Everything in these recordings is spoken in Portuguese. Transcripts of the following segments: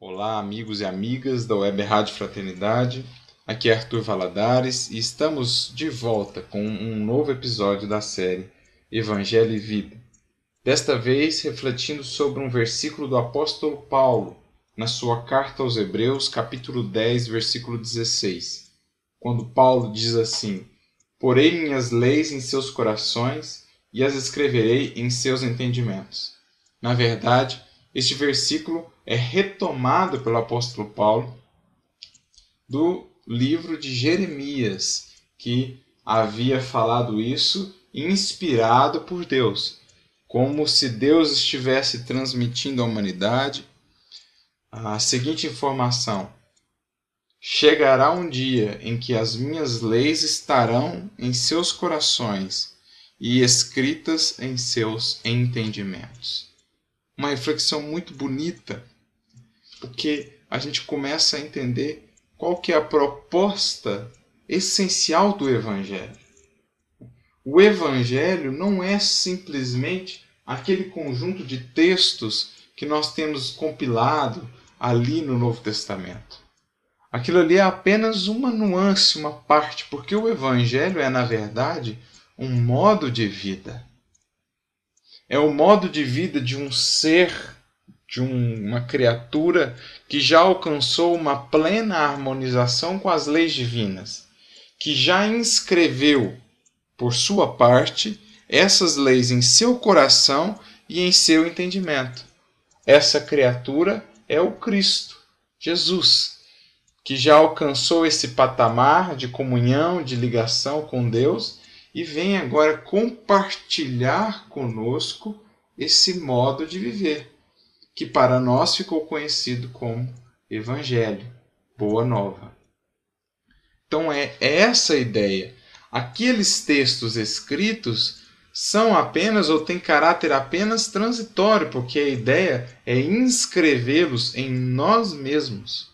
Olá, amigos e amigas da Web Rádio Fraternidade. Aqui é Arthur Valadares e estamos de volta com um novo episódio da série Evangelho e Vida. Desta vez refletindo sobre um versículo do apóstolo Paulo na sua carta aos Hebreus, capítulo 10, versículo 16, quando Paulo diz assim: Porei minhas leis em seus corações e as escreverei em seus entendimentos. Na verdade, este versículo é retomado pelo apóstolo Paulo do livro de Jeremias, que havia falado isso inspirado por Deus, como se Deus estivesse transmitindo à humanidade a seguinte informação: Chegará um dia em que as minhas leis estarão em seus corações e escritas em seus entendimentos. Uma reflexão muito bonita, porque a gente começa a entender qual que é a proposta essencial do evangelho. O evangelho não é simplesmente aquele conjunto de textos que nós temos compilado ali no Novo Testamento. Aquilo ali é apenas uma nuance, uma parte, porque o Evangelho é, na verdade, um modo de vida. É o modo de vida de um ser, de um, uma criatura que já alcançou uma plena harmonização com as leis divinas, que já inscreveu, por sua parte, essas leis em seu coração e em seu entendimento. Essa criatura é o Cristo, Jesus, que já alcançou esse patamar de comunhão, de ligação com Deus e vem agora compartilhar conosco esse modo de viver, que para nós ficou conhecido como Evangelho, Boa Nova. Então é essa a ideia. Aqueles textos escritos são apenas ou têm caráter apenas transitório, porque a ideia é inscrevê-los em nós mesmos,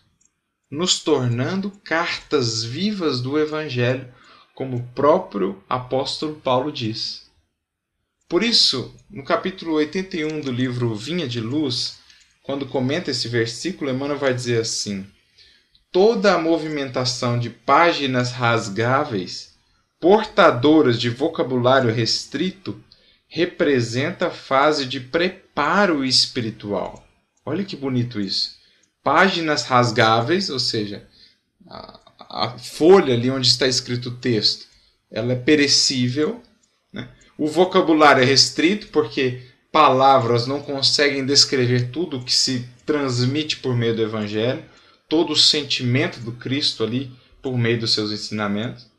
nos tornando cartas vivas do Evangelho, como o próprio apóstolo Paulo diz. Por isso, no capítulo 81 do livro Vinha de Luz, quando comenta esse versículo, Emmanuel vai dizer assim: toda a movimentação de páginas rasgáveis portadoras de vocabulário restrito representa a fase de preparo espiritual. Olha que bonito isso. Páginas rasgáveis, ou seja, a, folha ali onde está escrito o texto, ela é perecível. Né? O vocabulário é restrito porque palavras não conseguem descrever tudo o que se transmite por meio do Evangelho, todo o sentimento do Cristo ali por meio dos seus ensinamentos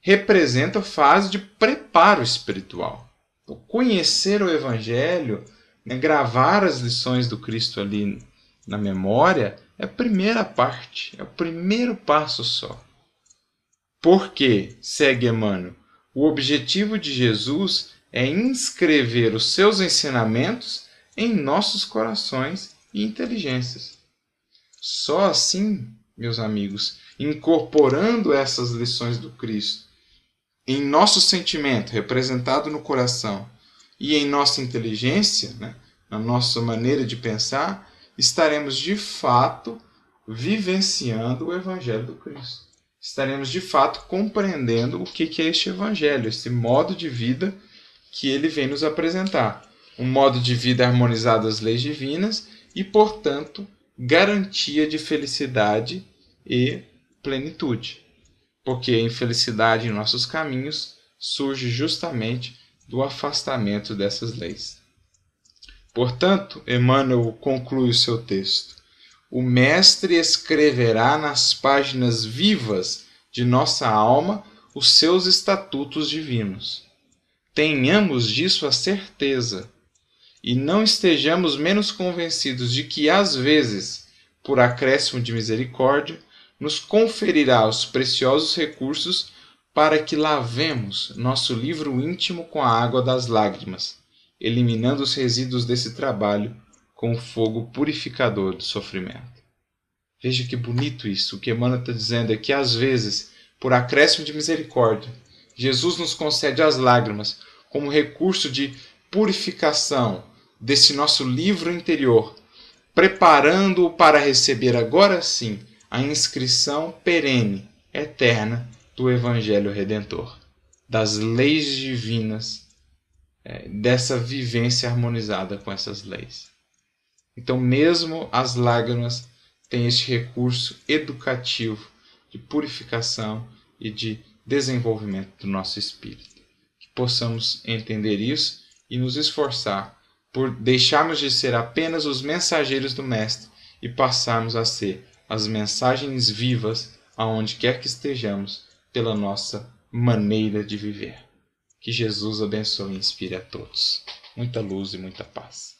representa a fase de preparo espiritual. Então, conhecer o Evangelho, né, gravar as lições do Cristo ali na memória, é a primeira parte, é o primeiro passo só. Porque, segue Emmanuel, o objetivo de Jesus é inscrever os seus ensinamentos em nossos corações e inteligências. Só assim, meus amigos, incorporando essas lições do Cristo em nosso sentimento, representado no coração, e em nossa inteligência, né, na nossa maneira de pensar, estaremos de fato vivenciando o Evangelho do Cristo. Estaremos de fato compreendendo o que é este Evangelho, esse modo de vida que ele vem nos apresentar. Um modo de vida harmonizado às leis divinas e, portanto, garantia de felicidade e plenitude porque a infelicidade em nossos caminhos surge justamente do afastamento dessas leis. Portanto, Emmanuel conclui o seu texto. O Mestre escreverá nas páginas vivas de nossa alma os seus estatutos divinos. Tenhamos disso a certeza e não estejamos menos convencidos de que, às vezes, por acréscimo de misericórdia, nos conferirá os preciosos recursos para que lavemos nosso livro íntimo com a água das lágrimas, eliminando os resíduos desse trabalho com o fogo purificador do sofrimento. Veja que bonito isso. O que Emmanuel está dizendo é que, às vezes, por acréscimo de misericórdia, Jesus nos concede as lágrimas como recurso de purificação desse nosso livro interior, preparando-o para receber agora sim a inscrição perene, eterna do Evangelho Redentor, das leis divinas, é, dessa vivência harmonizada com essas leis. Então, mesmo as lágrimas têm este recurso educativo de purificação e de desenvolvimento do nosso espírito. Que possamos entender isso e nos esforçar por deixarmos de ser apenas os mensageiros do Mestre e passarmos a ser as mensagens vivas aonde quer que estejamos pela nossa maneira de viver. Que Jesus abençoe e inspire a todos. Muita luz e muita paz.